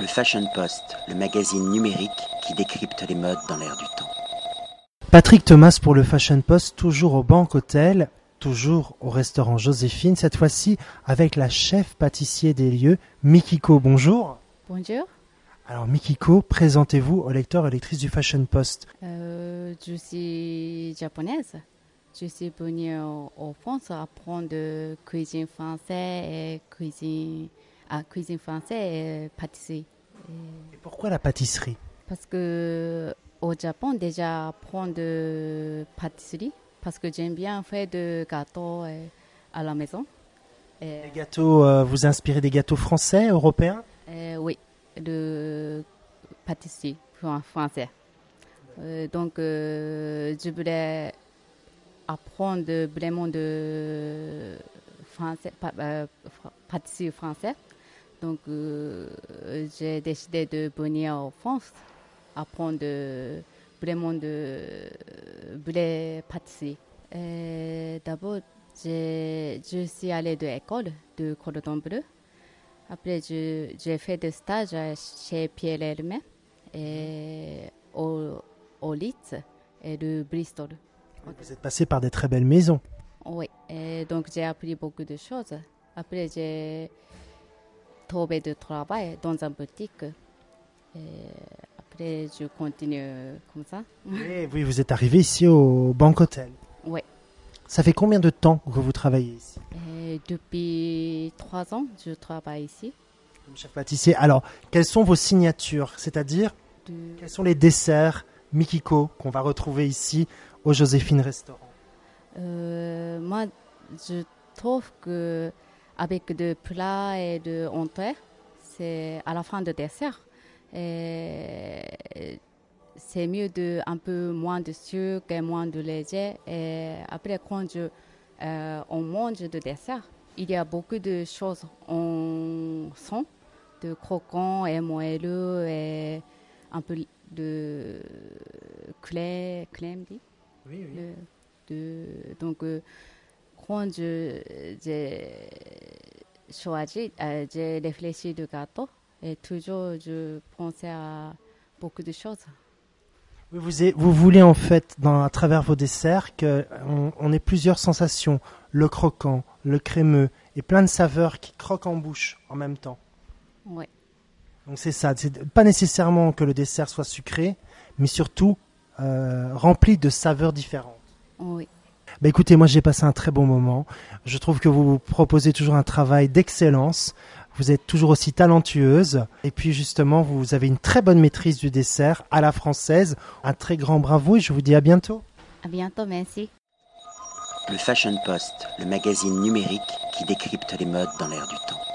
Le Fashion Post, le magazine numérique qui décrypte les modes dans l'air du temps. Patrick Thomas pour le Fashion Post, toujours au Banque Hôtel, toujours au restaurant Joséphine, cette fois-ci avec la chef pâtissier des lieux, Mikiko. Bonjour. Bonjour. Alors Mikiko, présentez-vous aux lecteurs et lectrices du Fashion Post. Euh, je suis japonaise. Je suis venue en France apprendre de cuisine française et cuisine, ah, cuisine française et pâtisserie. Et- pourquoi la pâtisserie? Parce que au Japon déjà apprendre de pâtisserie parce que j'aime bien faire de gâteaux euh, à la maison. Et, Les gâteaux, euh, vous inspirez des gâteaux français, européens? Euh, oui, de pâtisserie fran- français. Euh, donc euh, je voulais apprendre vraiment de français, euh, pâtisserie français. Donc euh, j'ai décidé de venir en France apprendre de, vraiment de vraies pâtisserie. Euh, D'abord, je suis allée de l'école de Cordon Bleu. Après, j'ai fait des stages chez Pierre Hermé et au, au Leeds et de Bristol. Vous êtes passé par des très belles maisons. Oui, et donc j'ai appris beaucoup de choses. Après, j'ai trouvé du travail dans une boutique. Et après, je continue comme ça. Et oui, vous êtes arrivé ici au Banque Hôtel. Oui. Ça fait combien de temps que vous travaillez ici? Et depuis trois ans, je travaille ici. comme chef pâtissier Alors, quelles sont vos signatures? C'est-à-dire, De- quels sont les desserts Mikiko qu'on va retrouver ici au Joséphine Restaurant? Euh, moi, je trouve que avec de plats et de entrées, c'est à la fin de dessert. Et c'est mieux de un peu moins de sucre et moins de léger. Et après, quand je, euh, on mange de dessert, il y a beaucoup de choses on sent, de croquant et moelleux et un peu de crème, crème dit Oui, le- de, donc, euh, quand je- j'ai choisi, euh, j'ai réfléchi de gâteau et toujours je pensais à beaucoup de choses. Vous, voulez en fait, dans, à travers vos desserts, qu'on on ait plusieurs sensations. Le croquant, le crémeux et plein de saveurs qui croquent en bouche en même temps. Oui, Donc c'est ça. C'est pas nécessairement que le dessert soit sucré, mais surtout euh, rempli de saveurs différentes. oui. Bah écoutez, moi j'ai passé un très bon moment. Je trouve que vous proposez toujours un travail d'excellence. Vous êtes toujours aussi talentueuse. Et puis justement, vous avez une très bonne maîtrise du dessert à la française. Un très grand bravo et je vous dis à bientôt. À bientôt, merci. Le Fashion Post, le magazine numérique qui décrypte les modes dans l'air du temps.